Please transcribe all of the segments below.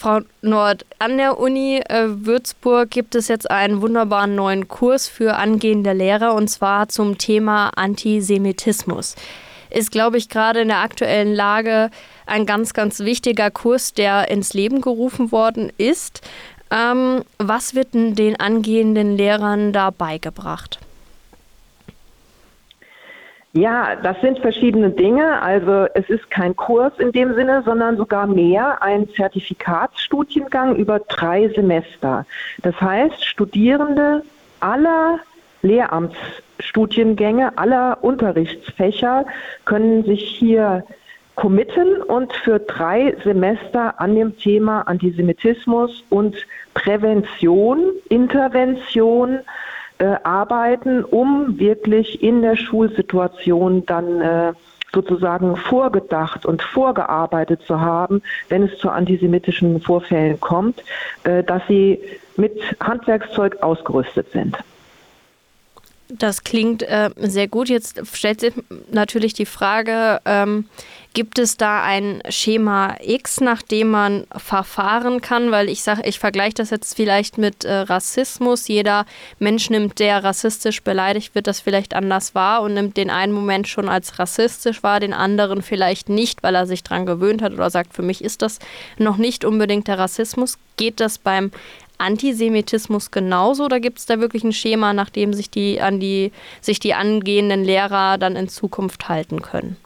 Frau Nord, an der Uni äh, Würzburg gibt es jetzt einen wunderbaren neuen Kurs für angehende Lehrer und zwar zum Thema Antisemitismus. Ist, glaube ich, gerade in der aktuellen Lage ein ganz, ganz wichtiger Kurs, der ins Leben gerufen worden ist. Ähm, was wird denn den angehenden Lehrern da beigebracht? Ja, das sind verschiedene Dinge. Also es ist kein Kurs in dem Sinne, sondern sogar mehr ein Zertifikatsstudiengang über drei Semester. Das heißt, Studierende aller Lehramtsstudiengänge, aller Unterrichtsfächer können sich hier committen und für drei Semester an dem Thema Antisemitismus und Prävention, Intervention, äh, arbeiten, um wirklich in der Schulsituation dann äh, sozusagen vorgedacht und vorgearbeitet zu haben, wenn es zu antisemitischen Vorfällen kommt, äh, dass sie mit Handwerkszeug ausgerüstet sind. Das klingt äh, sehr gut. Jetzt stellt sich natürlich die Frage, ähm, gibt es da ein Schema X, nach dem man verfahren kann? Weil ich sage, ich vergleiche das jetzt vielleicht mit äh, Rassismus. Jeder Mensch nimmt, der rassistisch beleidigt wird, das vielleicht anders wahr und nimmt den einen Moment schon als rassistisch wahr, den anderen vielleicht nicht, weil er sich daran gewöhnt hat oder sagt, für mich ist das noch nicht unbedingt der Rassismus. Geht das beim Antisemitismus genauso oder gibt es da wirklich ein Schema, nach dem sich die, an die, sich die angehenden Lehrer dann in Zukunft halten können?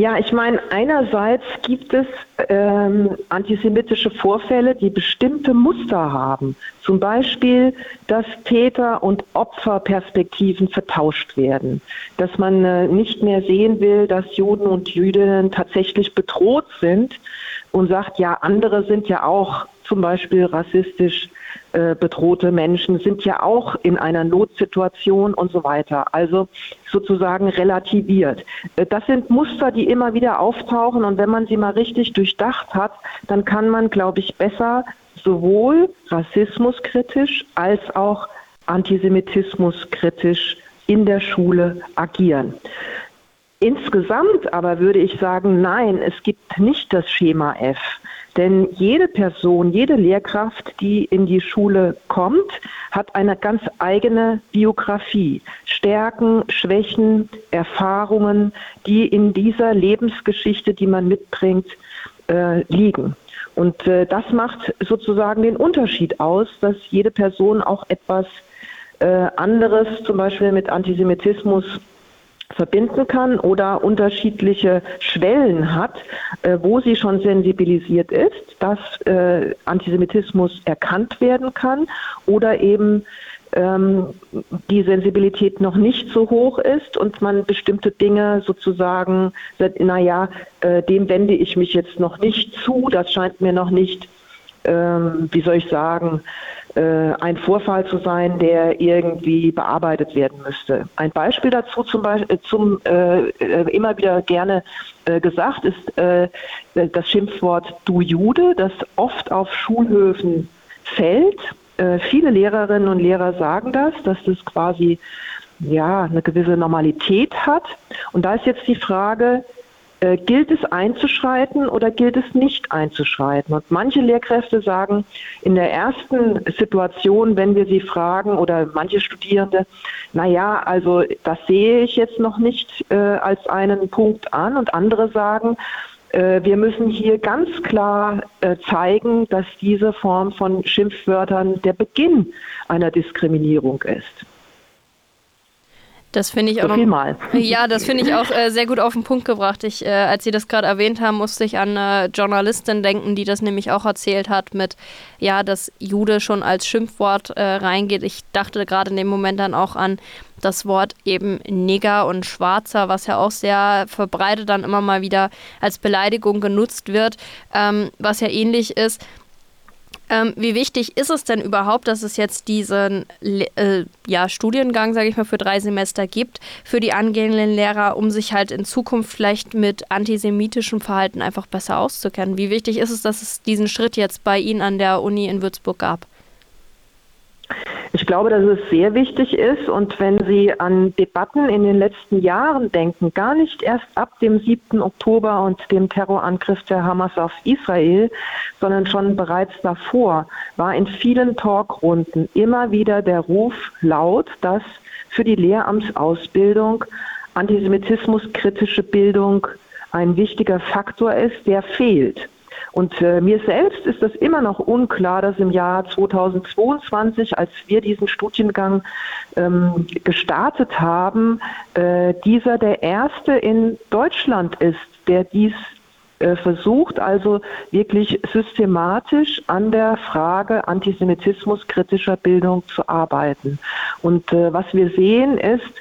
Ja, ich meine, einerseits gibt es ähm, antisemitische Vorfälle, die bestimmte Muster haben. Zum Beispiel, dass Täter- und Opferperspektiven vertauscht werden. Dass man äh, nicht mehr sehen will, dass Juden und Jüdinnen tatsächlich bedroht sind und sagt, ja, andere sind ja auch zum Beispiel rassistisch äh, bedrohte Menschen sind ja auch in einer Notsituation und so weiter. Also sozusagen relativiert. Äh, das sind Muster, die immer wieder auftauchen und wenn man sie mal richtig durchdacht hat, dann kann man, glaube ich, besser sowohl rassismuskritisch als auch antisemitismuskritisch in der Schule agieren. Insgesamt aber würde ich sagen, nein, es gibt nicht das Schema F. Denn jede Person, jede Lehrkraft, die in die Schule kommt, hat eine ganz eigene Biografie. Stärken, Schwächen, Erfahrungen, die in dieser Lebensgeschichte, die man mitbringt, äh, liegen. Und äh, das macht sozusagen den Unterschied aus, dass jede Person auch etwas äh, anderes, zum Beispiel mit Antisemitismus, verbinden kann oder unterschiedliche Schwellen hat, äh, wo sie schon sensibilisiert ist, dass äh, Antisemitismus erkannt werden kann oder eben ähm, die Sensibilität noch nicht so hoch ist und man bestimmte Dinge sozusagen, naja, äh, dem wende ich mich jetzt noch nicht zu, das scheint mir noch nicht, ähm, wie soll ich sagen, ein Vorfall zu sein, der irgendwie bearbeitet werden müsste. Ein Beispiel dazu zum Beispiel äh, zum äh, äh, immer wieder gerne äh, gesagt ist äh, das Schimpfwort du Jude, das oft auf Schulhöfen fällt. viele Lehrerinnen und Lehrer sagen das, dass das quasi ja eine gewisse Normalität hat. Und da ist jetzt die Frage, äh, gilt es einzuschreiten oder gilt es nicht einzuschreiten? Und manche Lehrkräfte sagen, in der ersten Situation, wenn wir sie fragen oder manche Studierende, na ja, also das sehe ich jetzt noch nicht äh, als einen Punkt an und andere sagen, äh, wir müssen hier ganz klar äh, zeigen, dass diese Form von Schimpfwörtern der Beginn einer Diskriminierung ist. Das finde ich auch. So mal. Ja, das finde ich auch äh, sehr gut auf den Punkt gebracht. Ich, äh, als Sie das gerade erwähnt haben, musste ich an eine Journalistin denken, die das nämlich auch erzählt hat mit, ja, dass Jude schon als Schimpfwort äh, reingeht. Ich dachte gerade in dem Moment dann auch an das Wort eben Nigger und Schwarzer, was ja auch sehr verbreitet dann immer mal wieder als Beleidigung genutzt wird, ähm, was ja ähnlich ist. Ähm, wie wichtig ist es denn überhaupt, dass es jetzt diesen äh, ja, Studiengang, sage ich mal, für drei Semester gibt für die angehenden Lehrer, um sich halt in Zukunft vielleicht mit antisemitischem Verhalten einfach besser auszukennen? Wie wichtig ist es, dass es diesen Schritt jetzt bei Ihnen an der Uni in Würzburg gab? Ich glaube, dass es sehr wichtig ist und wenn Sie an Debatten in den letzten Jahren denken, gar nicht erst ab dem 7. Oktober und dem Terrorangriff der Hamas auf Israel, sondern schon bereits davor, war in vielen Talkrunden immer wieder der Ruf laut, dass für die Lehramtsausbildung antisemitismuskritische Bildung ein wichtiger Faktor ist, der fehlt. Und äh, mir selbst ist das immer noch unklar, dass im Jahr 2022, als wir diesen Studiengang ähm, gestartet haben, äh, dieser der erste in Deutschland ist, der dies äh, versucht, also wirklich systematisch an der Frage Antisemitismus kritischer Bildung zu arbeiten. Und äh, was wir sehen ist,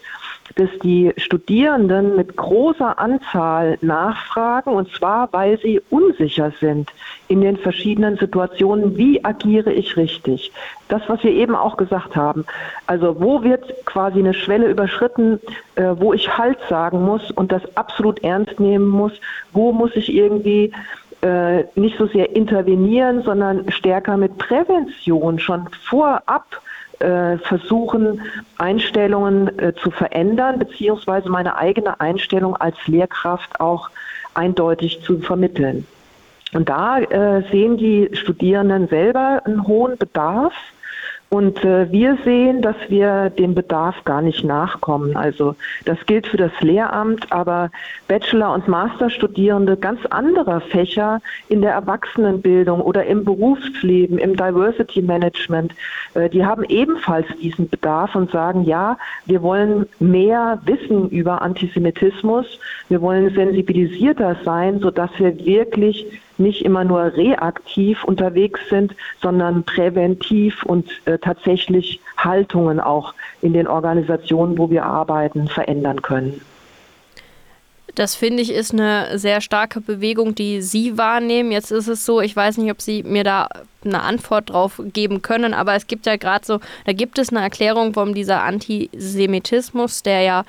dass die Studierenden mit großer Anzahl nachfragen, und zwar, weil sie unsicher sind in den verschiedenen Situationen, wie agiere ich richtig. Das, was wir eben auch gesagt haben. Also wo wird quasi eine Schwelle überschritten, äh, wo ich Halt sagen muss und das absolut ernst nehmen muss, wo muss ich irgendwie äh, nicht so sehr intervenieren, sondern stärker mit Prävention schon vorab versuchen, Einstellungen äh, zu verändern, beziehungsweise meine eigene Einstellung als Lehrkraft auch eindeutig zu vermitteln. Und da äh, sehen die Studierenden selber einen hohen Bedarf und äh, wir sehen, dass wir dem Bedarf gar nicht nachkommen. Also das gilt für das Lehramt, aber Bachelor- und Masterstudierende ganz anderer Fächer in der Erwachsenenbildung oder im Berufsleben, im Diversity Management, äh, die haben ebenfalls diesen Bedarf und sagen, ja, wir wollen mehr wissen über Antisemitismus, wir wollen sensibilisierter sein, sodass wir wirklich nicht immer nur reaktiv unterwegs sind, sondern präventiv und äh, tatsächlich Haltungen auch in den Organisationen, wo wir arbeiten, verändern können. Das finde ich ist eine sehr starke Bewegung, die Sie wahrnehmen. Jetzt ist es so, ich weiß nicht, ob Sie mir da eine Antwort drauf geben können, aber es gibt ja gerade so, da gibt es eine Erklärung, warum dieser Antisemitismus, der ja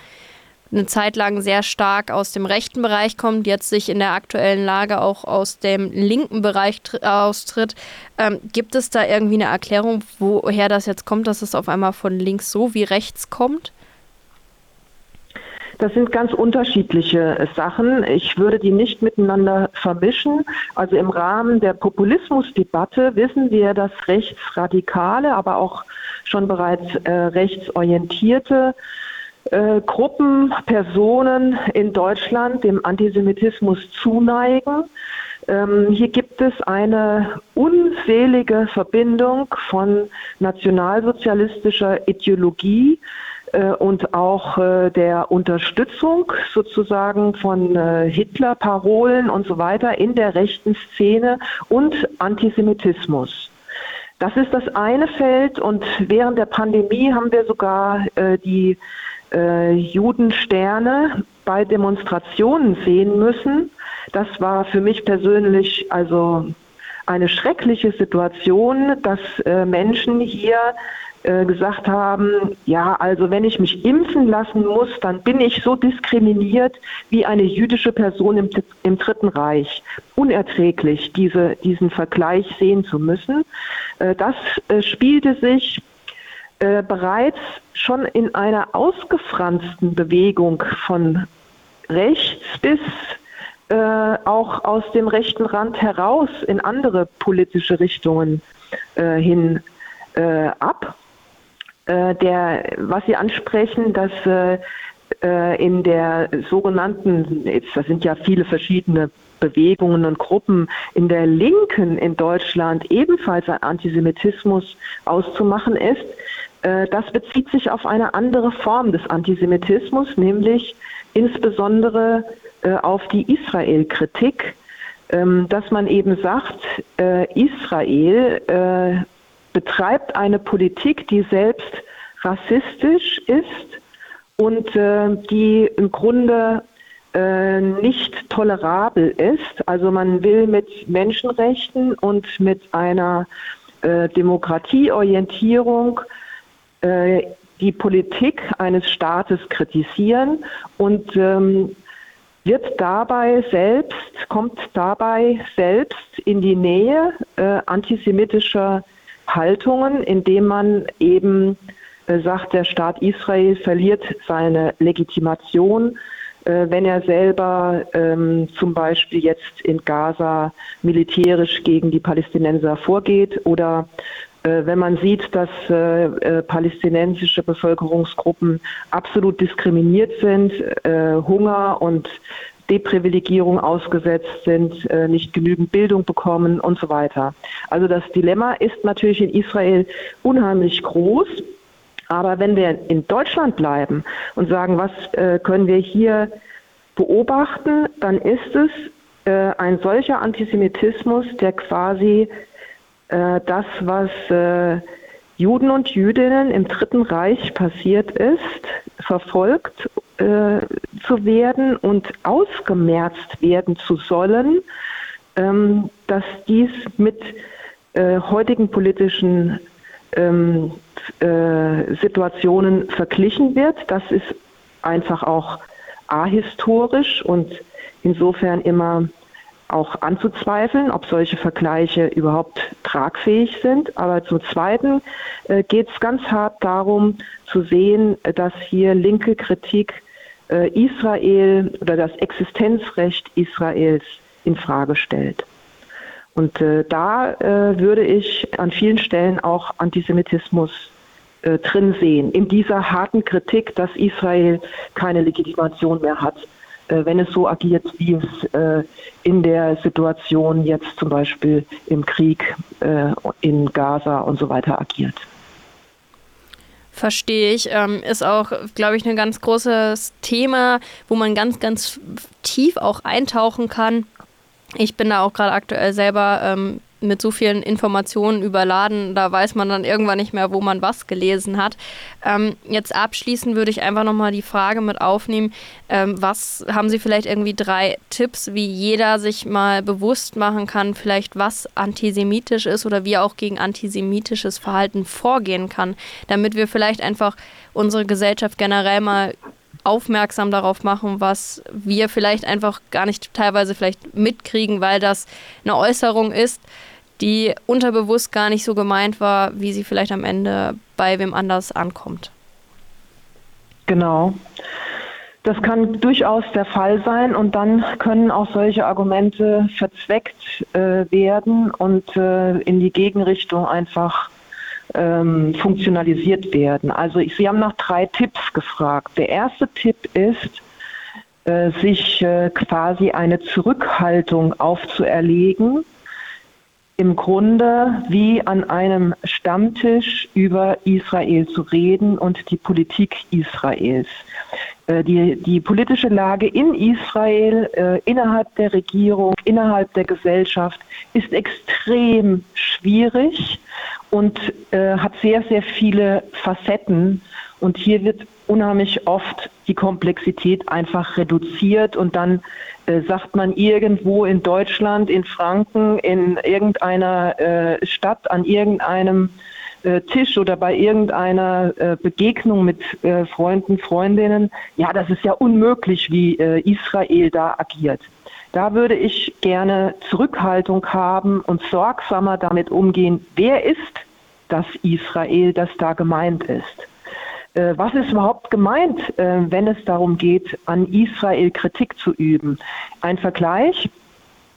eine Zeit lang sehr stark aus dem rechten Bereich kommt, jetzt sich in der aktuellen Lage auch aus dem linken Bereich austritt. Ähm, gibt es da irgendwie eine Erklärung, woher das jetzt kommt, dass es auf einmal von links so wie rechts kommt? Das sind ganz unterschiedliche Sachen. Ich würde die nicht miteinander vermischen. Also im Rahmen der Populismusdebatte wissen wir, dass rechtsradikale, aber auch schon bereits äh, rechtsorientierte äh, Gruppen, Personen in Deutschland dem Antisemitismus zuneigen. Ähm, hier gibt es eine unselige Verbindung von nationalsozialistischer Ideologie äh, und auch äh, der Unterstützung sozusagen von äh, Hitler-Parolen und so weiter in der rechten Szene und Antisemitismus. Das ist das eine Feld und während der Pandemie haben wir sogar äh, die äh, Judensterne bei Demonstrationen sehen müssen. Das war für mich persönlich also eine schreckliche Situation, dass äh, Menschen hier äh, gesagt haben, ja, also wenn ich mich impfen lassen muss, dann bin ich so diskriminiert wie eine jüdische Person im, im Dritten Reich. Unerträglich, diese, diesen Vergleich sehen zu müssen. Äh, das äh, spielte sich äh, bereits schon in einer ausgefransten Bewegung von rechts bis äh, auch aus dem rechten Rand heraus in andere politische Richtungen äh, hin äh, ab. Äh, der, was Sie ansprechen, dass in der sogenannten, das sind ja viele verschiedene Bewegungen und Gruppen in der Linken in Deutschland ebenfalls ein Antisemitismus auszumachen ist, das bezieht sich auf eine andere Form des Antisemitismus, nämlich insbesondere äh, auf die Israel-Kritik, ähm, dass man eben sagt, äh, Israel betreibt eine Politik, die selbst rassistisch ist und die im Grunde nicht tolerabel ist. Also man will mit Menschenrechten und mit einer Demokratieorientierung äh, die Politik eines Staates kritisieren und ähm, wird dabei selbst, kommt dabei selbst in die Nähe äh, antisemitischer Haltungen, indem man eben äh, sagt, der Staat Israel verliert seine Legitimation, äh, wenn er selber ähm, zum Beispiel jetzt in Gaza militärisch gegen die Palästinenser vorgeht oder wenn man sieht, dass äh, äh, palästinensische Bevölkerungsgruppen absolut diskriminiert sind, äh, Hunger und Deprivilegierung ausgesetzt sind, äh, nicht genügend Bildung bekommen und so weiter. Also das Dilemma ist natürlich in Israel unheimlich groß. Aber wenn wir in Deutschland bleiben und sagen, was äh, können wir hier beobachten, dann ist es äh, ein solcher Antisemitismus, der quasi äh, das, was äh, Juden und Jüdinnen im Dritten Reich passiert ist, verfolgt äh, zu werden und ausgemerzt werden zu sollen, ähm, dass dies mit äh, heutigen politischen ähm, äh, Situationen verglichen wird. Das ist einfach auch ahistorisch und insofern immer auch anzuzweifeln, ob solche Vergleiche überhaupt tragfähig sind. Aber zum Zweiten äh, geht es ganz hart darum zu sehen, dass hier linke Kritik äh, Israel oder das Existenzrecht Israels in Frage stellt. Und äh, da äh, würde ich an vielen Stellen auch Antisemitismus äh, drin sehen, in dieser harten Kritik, dass Israel keine Legitimation mehr hat äh, wenn es so agiert, wie es äh, in der Situation jetzt zum Beispiel im Krieg äh, in Gaza und so weiter agiert. Verstehe ich. Ähm, ist auch, glaube ich, ein ganz großes Thema, wo man ganz, ganz tief auch eintauchen kann. Ich bin da auch gerade aktuell selber ähm, mit so vielen Informationen überladen, da weiß man dann irgendwann nicht mehr, wo man was gelesen hat. Ähm, jetzt abschließend würde ich einfach nochmal die Frage mit aufnehmen, ähm, was haben Sie vielleicht irgendwie drei Tipps, wie jeder sich mal bewusst machen kann, vielleicht was antisemitisch ist oder wie er auch gegen antisemitisches Verhalten vorgehen kann, damit wir vielleicht einfach unsere Gesellschaft generell mal aufmerksam darauf machen, was wir vielleicht einfach gar nicht teilweise vielleicht mitkriegen, weil das eine Äußerung ist, die unterbewusst gar nicht so gemeint war, wie sie vielleicht am Ende bei wem anders ankommt. Genau. Das kann durchaus der Fall sein und dann können auch solche Argumente verzweckt äh, werden und äh, in die Gegenrichtung einfach ähm, funktionalisiert werden. Also ich, Sie haben nach drei Tipps gefragt. Der erste Tipp ist, äh, sich äh, quasi eine Zurückhaltung aufzuerlegen, im Grunde wie an einem Stammtisch über Israel zu reden und die Politik Israels. Äh, die, die politische Lage in Israel, äh, innerhalb der Regierung, innerhalb der Gesellschaft ist extrem schwierig und äh, hat sehr, sehr viele Facetten. Und hier wird unheimlich oft die Komplexität einfach reduziert und dann äh, sagt man irgendwo in Deutschland, in Franken, in irgendeiner äh, Stadt, an irgendeinem äh, Tisch oder bei irgendeiner äh, Begegnung mit äh, Freunden, Freundinnen, ja, das ist ja unmöglich, wie äh, Israel da agiert. Da würde ich gerne Zurückhaltung haben und sorgsamer damit umgehen, wer ist das Israel, das da gemeint ist. Äh, was ist überhaupt gemeint, äh, wenn es darum geht, an Israel Kritik zu üben? Ein Vergleich.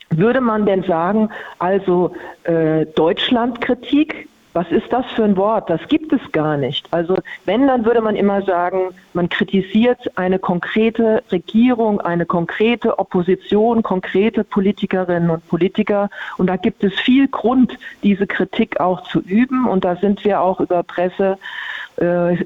Würde man denn sagen, also äh, Deutschlandkritik, was ist das für ein Wort? Das gibt es gar nicht. Also wenn, dann würde man immer sagen, man kritisiert eine konkrete Regierung, eine konkrete Opposition, konkrete Politikerinnen und Politiker. Und da gibt es viel Grund, diese Kritik auch zu üben. Und da sind wir auch über Presse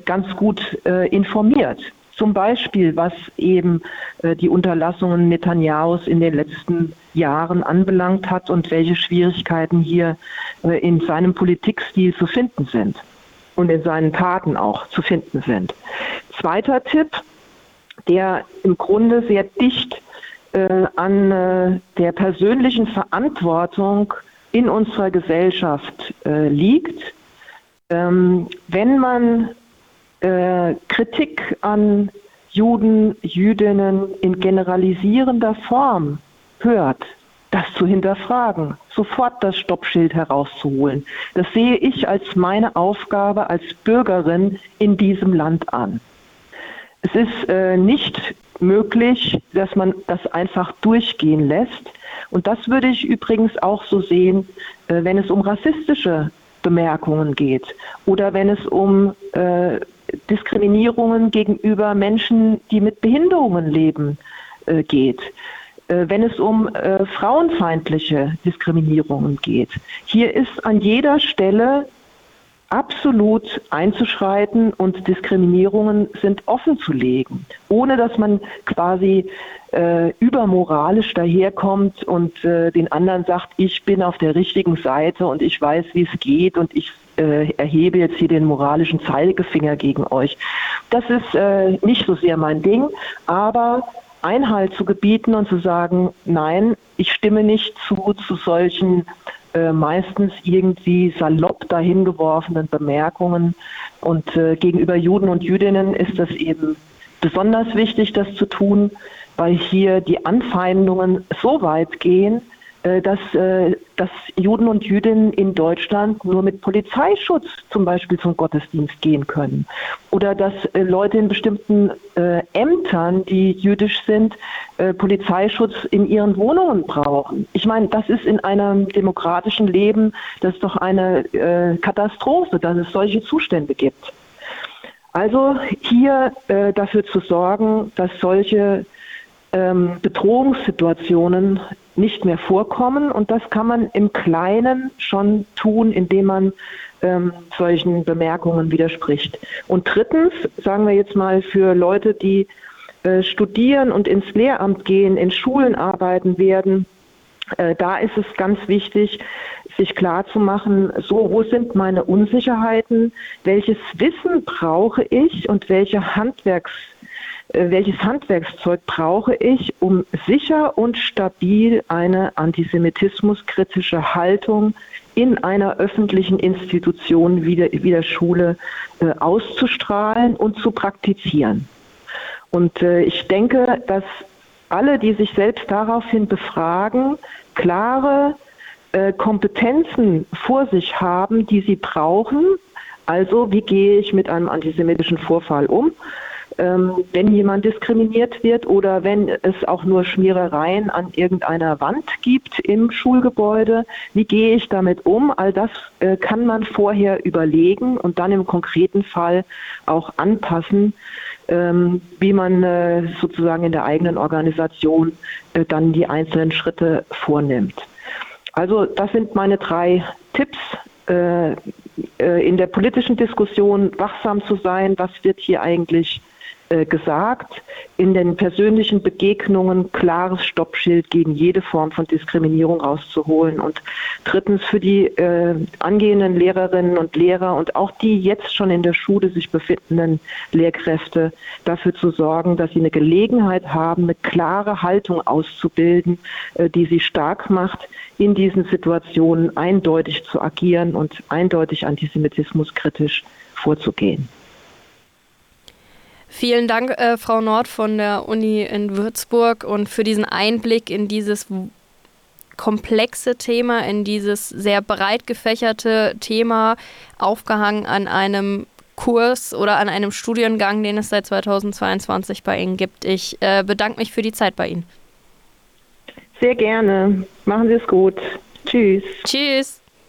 ganz gut äh, informiert. Zum Beispiel, was eben äh, die Unterlassungen Netanyahus in den letzten Jahren anbelangt hat und welche Schwierigkeiten hier äh, in seinem Politikstil zu finden sind und in seinen Taten auch zu finden sind. Zweiter Tipp, der im Grunde sehr dicht äh, an äh, der persönlichen Verantwortung in unserer Gesellschaft äh, liegt ähm, wenn man äh, Kritik an Juden, Jüdinnen in generalisierender Form hört, das zu hinterfragen, sofort das Stoppschild herauszuholen. Das sehe ich als meine Aufgabe als Bürgerin in diesem Land an. Es ist äh, nicht möglich, dass man das einfach durchgehen lässt. Und das würde ich übrigens auch so sehen, äh, wenn es um rassistische Bemerkungen geht oder wenn es um äh, Diskriminierungen gegenüber Menschen, die mit Behinderungen leben, äh, geht. Äh, wenn es um äh, frauenfeindliche Diskriminierungen geht. Hier ist an jeder Stelle absolut einzuschreiten und Diskriminierungen sind offen zu legen, ohne dass man quasi äh, übermoralisch daherkommt und äh, den anderen sagt, ich bin auf der richtigen Seite und ich weiß, wie es geht und ich äh, erhebe jetzt hier den moralischen Zeigefinger gegen euch. Das ist äh, nicht so sehr mein Ding, aber Einhalt zu gebieten und zu sagen, nein, ich stimme nicht zu, zu solchen äh, meistens irgendwie salopp dahingeworfenen Bemerkungen. Und äh, gegenüber Juden und Jüdinnen ist das eben besonders wichtig, das zu tun, weil hier die Anfeindungen so weit gehen, dass, äh, dass Juden und Jüdinnen in Deutschland nur mit Polizeischutz zum Beispiel zum Gottesdienst gehen können. Oder dass äh, Leute in bestimmten Ämtern, die jüdisch sind, Polizeischutz in ihren Wohnungen brauchen. Ich meine, das ist in einem demokratischen Leben, das ist doch eine Katastrophe, dass es solche Zustände gibt. Also hier dafür zu sorgen, dass solche ähm, Bedrohungssituationen nicht mehr vorkommen. Und das kann man im Kleinen schon tun, indem man ähm, solchen Bemerkungen widerspricht. Und drittens, sagen wir jetzt mal für Leute, die äh, studieren und ins Lehramt gehen, in Schulen arbeiten werden, äh, da ist es ganz wichtig, sich klar zu machen, so, wo sind meine Unsicherheiten, welches Wissen brauche ich und welche Handwerks welches Handwerkszeug brauche ich, um sicher und stabil eine antisemitismuskritische Haltung in einer öffentlichen Institution wie der, wie der Schule äh, auszustrahlen und zu praktizieren. Und äh, ich denke, dass alle, die sich selbst daraufhin befragen, klare äh, Kompetenzen vor sich haben, die sie brauchen. Also, wie gehe ich mit einem antisemitischen Vorfall um? Ähm, wenn jemand diskriminiert wird oder wenn es auch nur Schmierereien an irgendeiner Wand gibt im Schulgebäude. Wie gehe ich damit um? All das äh, kann man vorher überlegen und dann im konkreten Fall auch anpassen, ähm, wie man äh, sozusagen in der eigenen Organisation äh, dann die einzelnen Schritte vornimmt. Also das sind meine drei Tipps in der politischen Diskussion wachsam zu sein, was wird hier eigentlich gesagt, in den persönlichen Begegnungen klares Stoppschild gegen jede Form von Diskriminierung rauszuholen und drittens für die äh, angehenden Lehrerinnen und Lehrer und auch die jetzt schon in der Schule sich befindenden Lehrkräfte dafür zu sorgen, dass sie eine Gelegenheit haben, eine klare Haltung auszubilden, äh, die sie stark macht, in diesen Situationen eindeutig zu agieren und eindeutig antisemitismuskritisch vorzugehen. Vielen Dank, äh, Frau Nord von der Uni in Würzburg und für diesen Einblick in dieses komplexe Thema, in dieses sehr breit gefächerte Thema, aufgehangen an einem Kurs oder an einem Studiengang, den es seit 2022 bei Ihnen gibt. Ich äh, bedanke mich für die Zeit bei Ihnen. Sehr gerne. Machen Sie es gut. Tschüss. Tschüss.